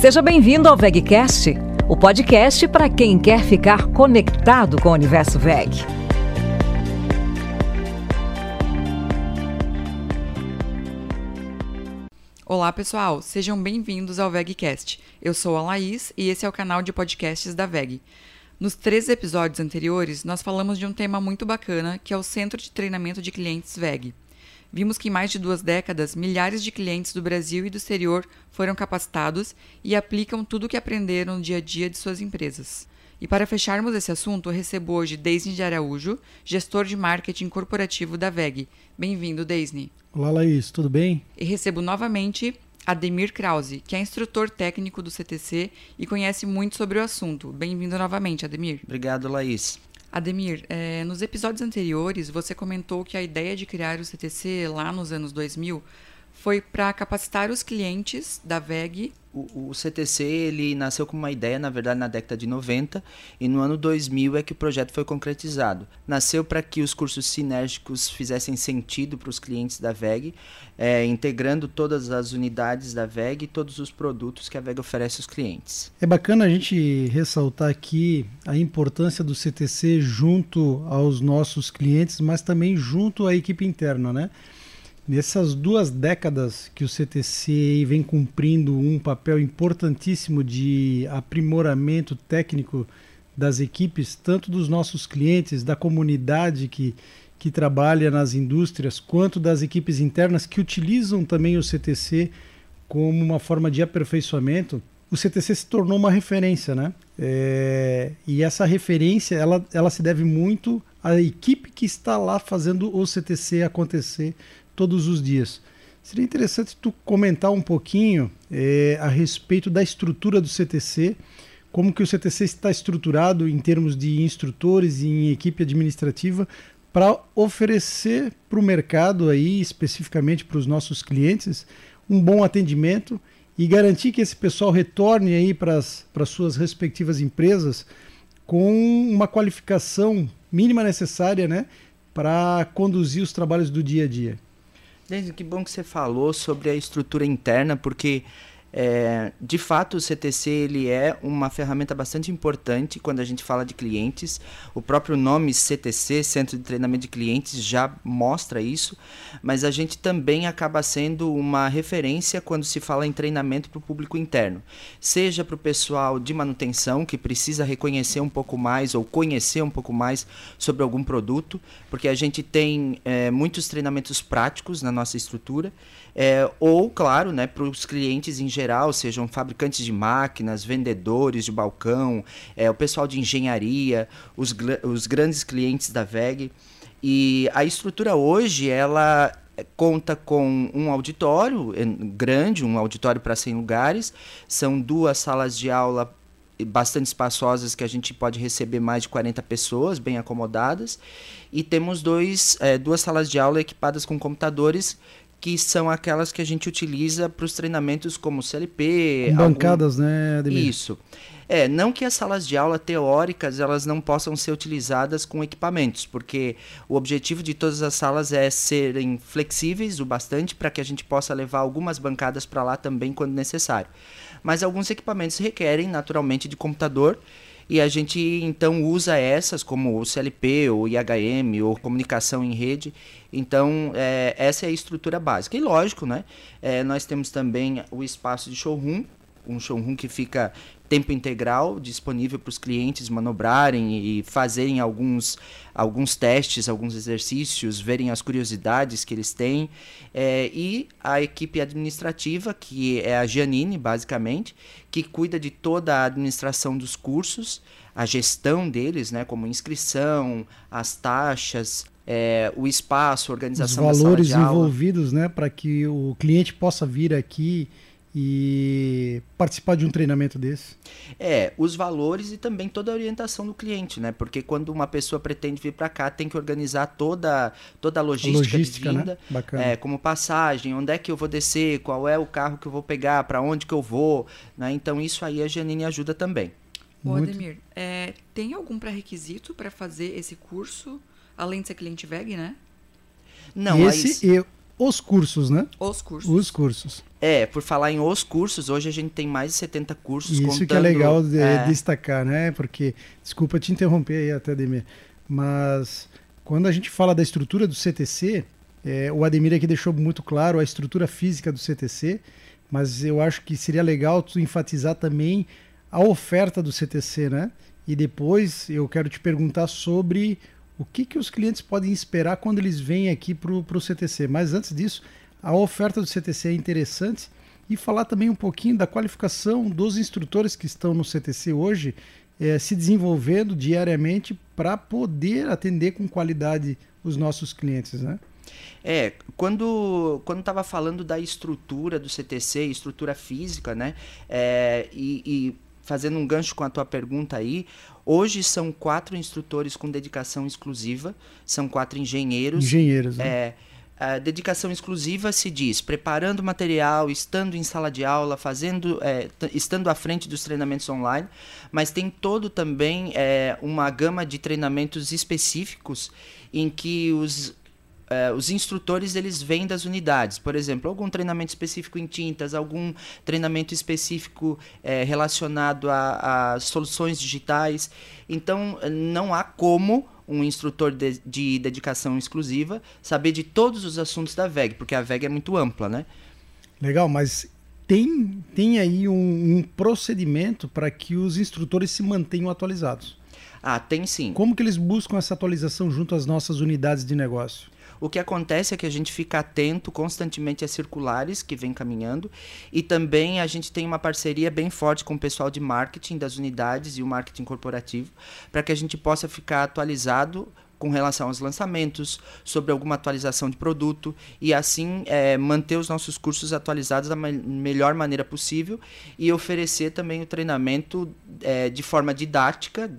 Seja bem-vindo ao VegCast, o podcast para quem quer ficar conectado com o universo VEG. Olá, pessoal, sejam bem-vindos ao VegCast. Eu sou a Laís e esse é o canal de podcasts da VEG. Nos três episódios anteriores, nós falamos de um tema muito bacana, que é o Centro de Treinamento de Clientes VEG. Vimos que em mais de duas décadas, milhares de clientes do Brasil e do exterior foram capacitados e aplicam tudo o que aprenderam no dia a dia de suas empresas. E para fecharmos esse assunto, eu recebo hoje Deisne de Araújo, gestor de marketing corporativo da VEG. Bem-vindo, Deisne. Olá, Laís, tudo bem? E recebo novamente Ademir Krause, que é instrutor técnico do CTC e conhece muito sobre o assunto. Bem-vindo novamente, Ademir. Obrigado, Laís. Ademir, é, nos episódios anteriores você comentou que a ideia de criar o CTC lá nos anos 2000 foi para capacitar os clientes da VEG. O, o, CTC ele nasceu com uma ideia, na verdade, na década de 90 e no ano 2000 é que o projeto foi concretizado. Nasceu para que os cursos sinérgicos fizessem sentido para os clientes da VEG, é, integrando todas as unidades da VEG e todos os produtos que a VEG oferece aos clientes. É bacana a gente ressaltar aqui a importância do CTC junto aos nossos clientes, mas também junto à equipe interna, né? Nessas duas décadas que o CTC vem cumprindo um papel importantíssimo de aprimoramento técnico das equipes, tanto dos nossos clientes, da comunidade que, que trabalha nas indústrias, quanto das equipes internas que utilizam também o CTC como uma forma de aperfeiçoamento, o CTC se tornou uma referência, né? É, e essa referência ela, ela se deve muito à equipe que está lá fazendo o CTC acontecer todos os dias. Seria interessante tu comentar um pouquinho é, a respeito da estrutura do CTC, como que o CTC está estruturado em termos de instrutores e em equipe administrativa para oferecer para o mercado aí, especificamente para os nossos clientes, um bom atendimento e garantir que esse pessoal retorne aí para as suas respectivas empresas com uma qualificação mínima necessária, né, para conduzir os trabalhos do dia a dia. Desde que bom que você falou sobre a estrutura interna, porque é, de fato, o CTC ele é uma ferramenta bastante importante quando a gente fala de clientes. O próprio nome CTC, Centro de Treinamento de Clientes, já mostra isso, mas a gente também acaba sendo uma referência quando se fala em treinamento para o público interno, seja para o pessoal de manutenção que precisa reconhecer um pouco mais ou conhecer um pouco mais sobre algum produto, porque a gente tem é, muitos treinamentos práticos na nossa estrutura. É, ou, claro, né, para os clientes em geral, sejam fabricantes de máquinas, vendedores de balcão, é, o pessoal de engenharia, os, os grandes clientes da VEG. E a estrutura hoje, ela conta com um auditório grande, um auditório para 100 lugares, são duas salas de aula bastante espaçosas que a gente pode receber mais de 40 pessoas, bem acomodadas, e temos dois, é, duas salas de aula equipadas com computadores que são aquelas que a gente utiliza para os treinamentos como CLP. Bancadas, algum... né, Ademir? Isso. É, não que as salas de aula teóricas elas não possam ser utilizadas com equipamentos, porque o objetivo de todas as salas é serem flexíveis o bastante para que a gente possa levar algumas bancadas para lá também quando necessário. Mas alguns equipamentos requerem naturalmente de computador e a gente então usa essas como o CLP, ou IHM, ou comunicação em rede. Então, é, essa é a estrutura básica. E lógico, né? É, nós temos também o espaço de showroom, um showroom que fica tempo integral disponível para os clientes manobrarem e fazerem alguns, alguns testes, alguns exercícios, verem as curiosidades que eles têm. É, e a equipe administrativa, que é a Giannini, basicamente, que cuida de toda a administração dos cursos, a gestão deles, né, como inscrição, as taxas, é, o espaço, a organização Os valores envolvidos, né, para que o cliente possa vir aqui e participar de um treinamento desse? É, os valores e também toda a orientação do cliente, né? Porque quando uma pessoa pretende vir para cá, tem que organizar toda, toda a logística, logística de né? vinda, né? é, como passagem, onde é que eu vou descer, qual é o carro que eu vou pegar, para onde que eu vou, né? Então isso aí a Janine ajuda também. Ô, Ademir, é, tem algum pré-requisito para fazer esse curso, além de ser cliente VEG, né? Não, esse aí... eu os cursos, né? Os cursos. Os cursos. É, por falar em os cursos, hoje a gente tem mais de 70 cursos. Isso contando, que é legal de, é, destacar, né? Porque, desculpa te interromper aí até, Ademir, mas quando a gente fala da estrutura do CTC, é, o Ademir aqui deixou muito claro a estrutura física do CTC, mas eu acho que seria legal tu enfatizar também a oferta do CTC, né? E depois eu quero te perguntar sobre o que, que os clientes podem esperar quando eles vêm aqui para o CTC. Mas antes disso, a oferta do CTC é interessante e falar também um pouquinho da qualificação dos instrutores que estão no CTC hoje, é, se desenvolvendo diariamente para poder atender com qualidade os nossos clientes, né? É, quando quando estava falando da estrutura do CTC, estrutura física, né? É, e, e fazendo um gancho com a tua pergunta aí, hoje são quatro instrutores com dedicação exclusiva, são quatro engenheiros. Engenheiros, né? É, a dedicação exclusiva se diz preparando material, estando em sala de aula, fazendo, é, estando à frente dos treinamentos online, mas tem todo também é, uma gama de treinamentos específicos em que os Uh, os instrutores eles vêm das unidades, por exemplo, algum treinamento específico em tintas, algum treinamento específico é, relacionado a, a, soluções digitais. Então, não há como um instrutor de, de, dedicação exclusiva saber de todos os assuntos da VEG, porque a VEG é muito ampla, né? Legal, mas tem, tem aí um, um procedimento para que os instrutores se mantenham atualizados. Ah, tem sim. Como que eles buscam essa atualização junto às nossas unidades de negócio? O que acontece é que a gente fica atento constantemente às circulares que vem caminhando e também a gente tem uma parceria bem forte com o pessoal de marketing das unidades e o marketing corporativo para que a gente possa ficar atualizado com relação aos lançamentos, sobre alguma atualização de produto e assim é, manter os nossos cursos atualizados da melhor maneira possível e oferecer também o treinamento é, de forma didática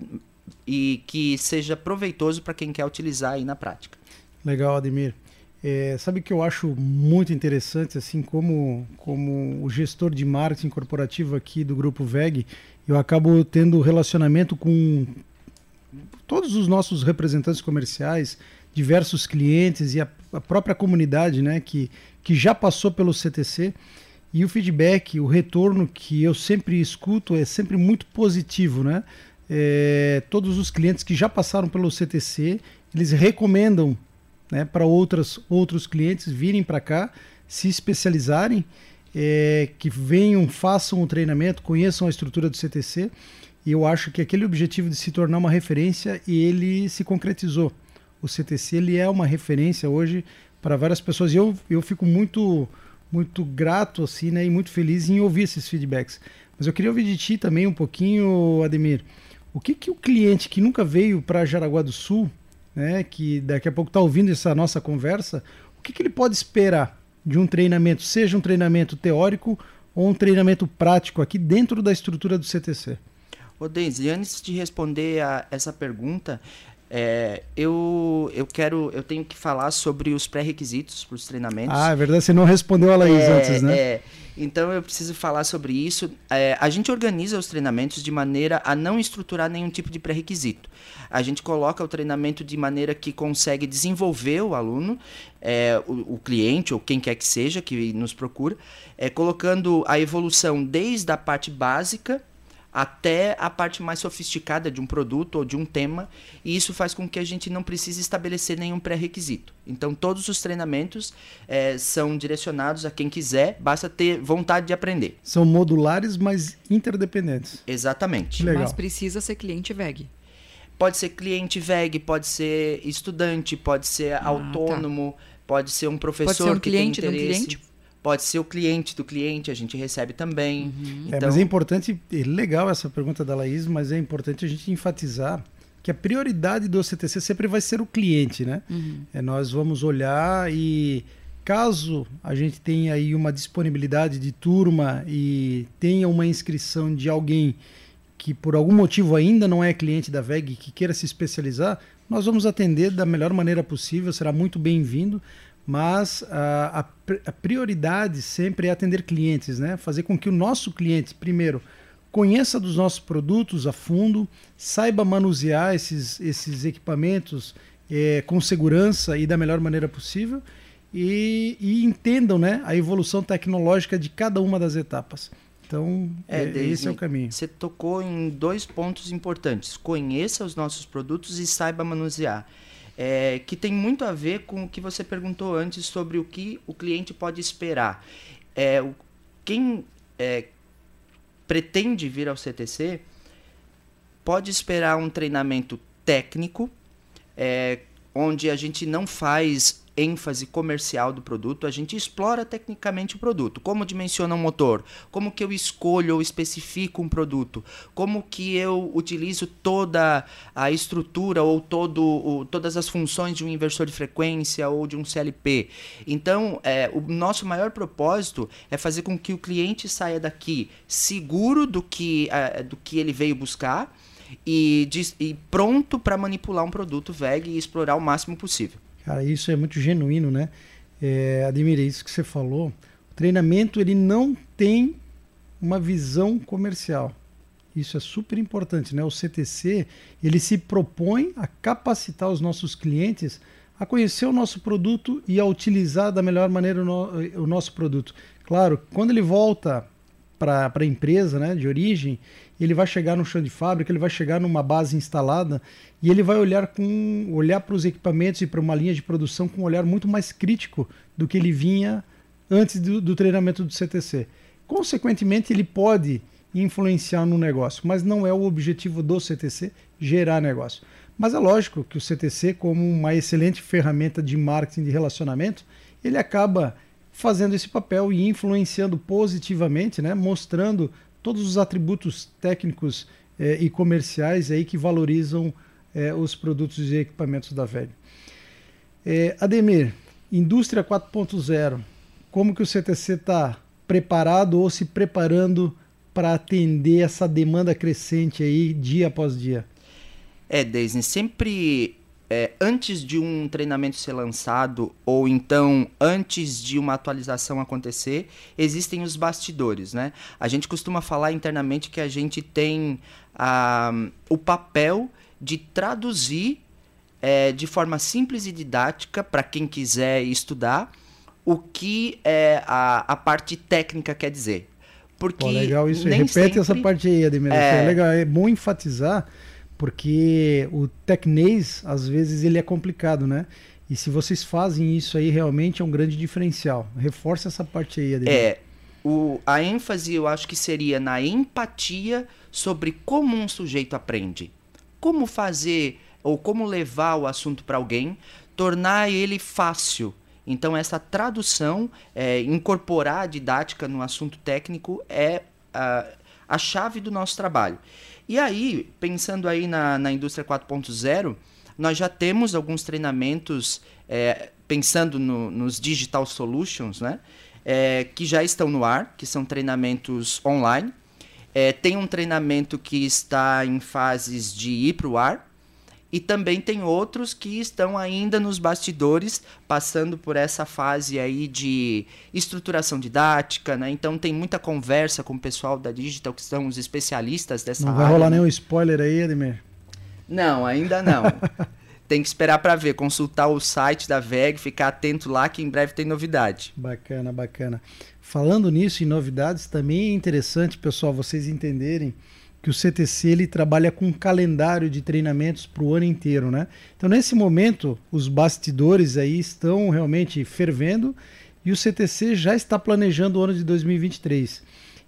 e que seja proveitoso para quem quer utilizar aí na prática. Legal, Ademir. É, sabe que eu acho muito interessante, assim como, como o gestor de marketing corporativo aqui do Grupo VEG, eu acabo tendo relacionamento com todos os nossos representantes comerciais, diversos clientes e a, a própria comunidade né, que, que já passou pelo CTC. E o feedback, o retorno que eu sempre escuto é sempre muito positivo, né? É, todos os clientes que já passaram pelo CTC, eles recomendam né, para outros clientes virem para cá, se especializarem, é, que venham, façam o treinamento, conheçam a estrutura do CTC. E eu acho que aquele objetivo de se tornar uma referência, ele se concretizou. O CTC ele é uma referência hoje para várias pessoas. E eu, eu fico muito muito grato assim, né, e muito feliz em ouvir esses feedbacks. Mas eu queria ouvir de ti também um pouquinho, Ademir. O que, que o cliente que nunca veio para Jaraguá do Sul né, que daqui a pouco está ouvindo essa nossa conversa, o que, que ele pode esperar de um treinamento, seja um treinamento teórico ou um treinamento prático aqui dentro da estrutura do CTC? Ô, Deise, antes de responder a essa pergunta, é, eu, eu quero, eu tenho que falar sobre os pré-requisitos para os treinamentos. Ah, é verdade, você não respondeu a Laís é, antes, né? É, então eu preciso falar sobre isso. É, a gente organiza os treinamentos de maneira a não estruturar nenhum tipo de pré-requisito. A gente coloca o treinamento de maneira que consegue desenvolver o aluno, é, o, o, cliente ou quem quer que seja que nos procura, é, colocando a evolução desde a parte básica até a parte mais sofisticada de um produto ou de um tema, e isso faz com que a gente não precise estabelecer nenhum pré-requisito. Então, todos os treinamentos é, são direcionados a quem quiser, basta ter vontade de aprender. São modulares, mas interdependentes. Exatamente. Legal. Mas precisa ser cliente VEG. Pode ser cliente VEG, pode ser estudante, pode ser ah, tá. autônomo, tá. pode ser um professor pode ser um que cliente tem interesse. cliente? Pode ser o cliente do cliente, a gente recebe também. Uhum. Então... É, mas é importante, é legal essa pergunta da Laís, mas é importante a gente enfatizar que a prioridade do CTC sempre vai ser o cliente, né? Uhum. É, nós vamos olhar e caso a gente tenha aí uma disponibilidade de turma e tenha uma inscrição de alguém que por algum motivo ainda não é cliente da VEG que queira se especializar, nós vamos atender da melhor maneira possível, será muito bem-vindo, mas a, a, prioridade sempre é atender clientes, né? Fazer com que o nosso cliente, primeiro, conheça dos nossos produtos a fundo, saiba manusear esses, esses equipamentos é, com segurança e da melhor maneira possível. e, e entendam né, a evolução tecnológica de cada uma das etapas. Então, é, é esse é o caminho. Você tocou em dois pontos importantes. Conheça os nossos produtos e saiba manusear. É, que tem muito a ver com o que você perguntou antes sobre o que o cliente pode esperar. É, o, quem é, pretende vir ao CTC pode esperar um treinamento técnico, é, onde a gente não faz ênfase comercial do produto, a gente explora tecnicamente o produto. Como dimensiona um motor? Como que eu escolho ou especifico um produto? Como que eu utilizo toda a estrutura ou todo, o, todas as funções de um inversor de frequência ou de um CLP? Então, é, o nosso maior propósito é fazer com que o cliente saia daqui seguro do que, é, do que ele veio buscar e, de, e pronto para manipular um produto VEG e explorar o máximo possível. Cara, isso é muito genuíno, né? É, Admira, isso que você falou. O treinamento ele não tem uma visão comercial. Isso é super importante, né? O CTC ele se propõe a capacitar os nossos clientes a conhecer o nosso produto e a utilizar da melhor maneira o, no, o nosso produto. Claro, quando ele volta para a empresa né, de origem, ele vai chegar no chão de fábrica, ele vai chegar numa base instalada e ele vai olhar com olhar para os equipamentos e para uma linha de produção com um olhar muito mais crítico do que ele vinha antes do, do treinamento do CTC. Consequentemente, ele pode influenciar no negócio, mas não é o objetivo do CTC gerar negócio. Mas é lógico que o CTC, como uma excelente ferramenta de marketing de relacionamento, ele acaba fazendo esse papel e influenciando positivamente, né, mostrando todos os atributos técnicos eh, e comerciais aí que valorizam eh, os produtos e equipamentos da VEG. Eh, Ademir, indústria 4.0, como que o CTC está preparado ou se preparando para atender essa demanda crescente aí dia após dia? É, Deise, sempre é, antes de um treinamento ser lançado ou então antes de uma atualização acontecer, existem os bastidores, né? A gente costuma falar internamente que a gente tem ah, o papel de traduzir é, de forma simples e didática para quem quiser estudar o que é a, a parte técnica quer dizer. Porque Pô, legal isso. Repete sempre... essa parte aí, Ademir. É... é legal, é bom enfatizar porque o tecnês, às vezes, ele é complicado, né? E se vocês fazem isso aí, realmente é um grande diferencial. Reforça essa parte aí. É, o, a ênfase eu acho que seria na empatia sobre como um sujeito aprende. Como fazer ou como levar o assunto para alguém, tornar ele fácil. Então, essa tradução, é, incorporar a didática no assunto técnico é a, a chave do nosso trabalho. E aí, pensando aí na, na indústria 4.0, nós já temos alguns treinamentos, é, pensando no, nos Digital Solutions, né? É, que já estão no ar, que são treinamentos online. É, tem um treinamento que está em fases de ir para o ar, e também tem outros que estão ainda nos bastidores, passando por essa fase aí de estruturação didática, né? Então tem muita conversa com o pessoal da Digital, que são os especialistas dessa não área. Não vai rolar né? nenhum spoiler aí, Edmir? Não, ainda não. tem que esperar para ver, consultar o site da VEG, ficar atento lá que em breve tem novidade. Bacana, bacana. Falando nisso, em novidades, também é interessante, pessoal, vocês entenderem que o CTC ele trabalha com um calendário de treinamentos para o ano inteiro, né? Então nesse momento os bastidores aí estão realmente fervendo e o CTC já está planejando o ano de 2023.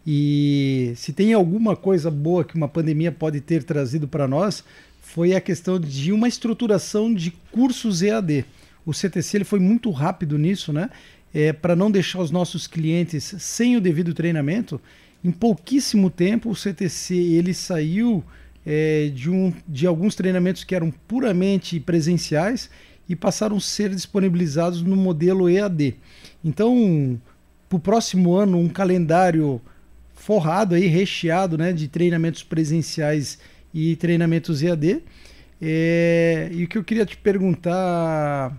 E se tem alguma coisa boa que uma pandemia pode ter trazido para nós, foi a questão de uma estruturação de cursos EAD. O CTC ele foi muito rápido nisso, né? É, para não deixar os nossos clientes sem o devido treinamento em pouquíssimo tempo, o CTC ele saiu é, de, um, de alguns treinamentos que eram puramente presenciais e passaram a ser disponibilizados no modelo EAD. Então, para o próximo ano, um calendário forrado, aí, recheado né, de treinamentos presenciais e treinamentos EAD. É, e o que eu queria te perguntar,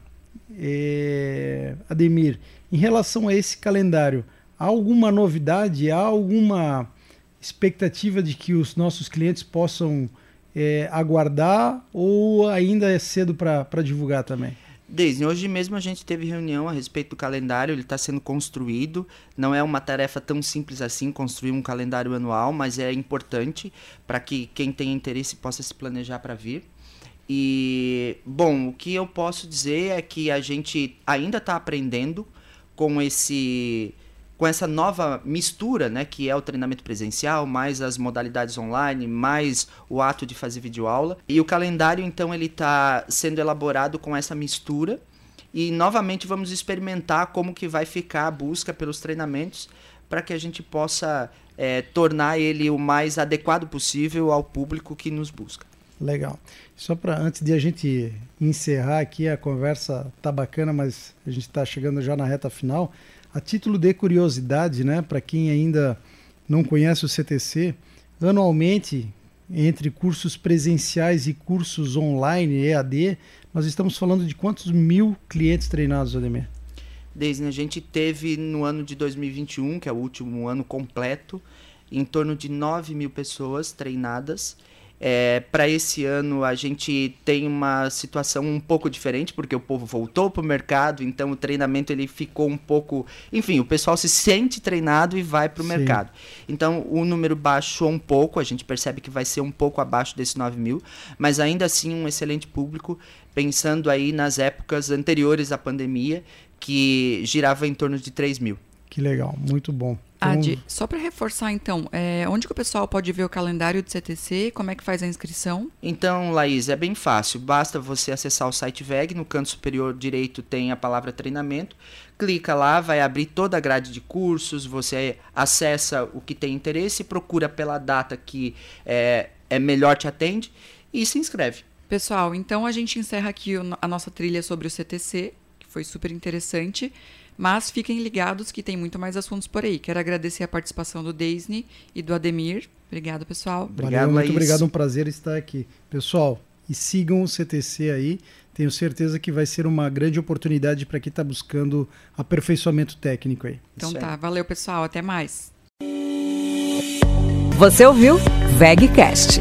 é, Ademir, em relação a esse calendário, Há alguma novidade? Há alguma expectativa de que os nossos clientes possam é, aguardar ou ainda é cedo para divulgar também? Desde hoje mesmo a gente teve reunião a respeito do calendário, ele está sendo construído. Não é uma tarefa tão simples assim construir um calendário anual, mas é importante para que quem tem interesse possa se planejar para vir. E, bom, o que eu posso dizer é que a gente ainda está aprendendo com esse com essa nova mistura, né, que é o treinamento presencial, mais as modalidades online, mais o ato de fazer videoaula. E o calendário, então, ele está sendo elaborado com essa mistura. E novamente vamos experimentar como que vai ficar a busca pelos treinamentos para que a gente possa é, tornar ele o mais adequado possível ao público que nos busca. Legal. Só para antes de a gente encerrar aqui a conversa tá bacana, mas a gente está chegando já na reta final. A título de curiosidade, né, para quem ainda não conhece o CTC, anualmente entre cursos presenciais e cursos online EAD, nós estamos falando de quantos mil clientes treinados, Ademir? Desde a gente teve no ano de 2021, que é o último ano completo, em torno de 9 mil pessoas treinadas é, para esse ano a gente tem uma situação um pouco diferente, porque o povo voltou para o mercado, então o treinamento ele ficou um pouco. Enfim, o pessoal se sente treinado e vai para o mercado. Então o número baixou um pouco, a gente percebe que vai ser um pouco abaixo desse 9 mil, mas ainda assim um excelente público, pensando aí nas épocas anteriores à pandemia, que girava em torno de 3 mil. Que legal, muito bom. Adi, só para reforçar então, é, onde que o pessoal pode ver o calendário do CTC? Como é que faz a inscrição? Então, Laís, é bem fácil. Basta você acessar o site VEG, no canto superior direito tem a palavra treinamento. Clica lá, vai abrir toda a grade de cursos, você acessa o que tem interesse, procura pela data que é, é melhor te atende e se inscreve. Pessoal, então a gente encerra aqui a nossa trilha sobre o CTC, que foi super interessante. Mas fiquem ligados que tem muito mais assuntos por aí. Quero agradecer a participação do Disney e do Ademir. Obrigado, pessoal. Obrigado, Valeu, muito obrigado, um prazer estar aqui. Pessoal, e sigam o CTC aí. Tenho certeza que vai ser uma grande oportunidade para quem está buscando aperfeiçoamento técnico aí. Então tá, valeu pessoal, até mais. Você ouviu VegCast